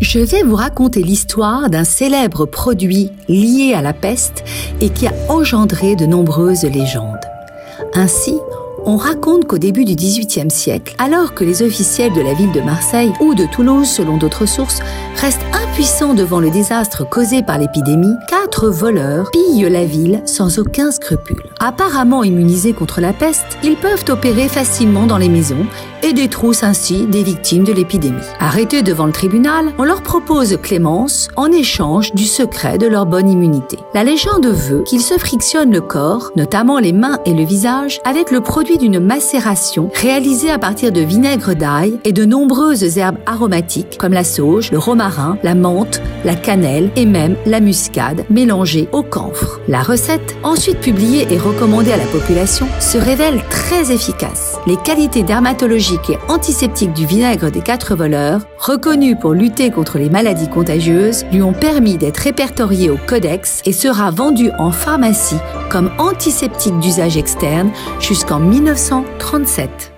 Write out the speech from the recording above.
Je vais vous raconter l'histoire d'un célèbre produit lié à la peste et qui a engendré de nombreuses légendes. Ainsi, on raconte qu'au début du XVIIIe siècle, alors que les officiels de la ville de Marseille ou de Toulouse, selon d'autres sources, restent impuissants devant le désastre causé par l'épidémie, quatre voleurs pillent la ville sans aucun scrupule. Apparemment immunisés contre la peste, ils peuvent opérer facilement dans les maisons et détroussent ainsi des victimes de l'épidémie. Arrêtés devant le tribunal, on leur propose clémence en échange du secret de leur bonne immunité. La légende veut qu'ils se frictionnent le corps, notamment les mains et le visage, avec le produit d'une macération réalisée à partir de vinaigre d'ail et de nombreuses herbes aromatiques comme la sauge, le romarin, la menthe, la cannelle et même la muscade mélangée au camphre. La recette, ensuite publiée et recommandée à la population, se révèle très efficace. Les qualités dermatologiques et antiseptiques du vinaigre des quatre voleurs, reconnu pour lutter contre les maladies contagieuses, lui ont permis d'être répertorié au codex et sera vendu en pharmacie comme antiseptique d'usage externe jusqu'en 1937.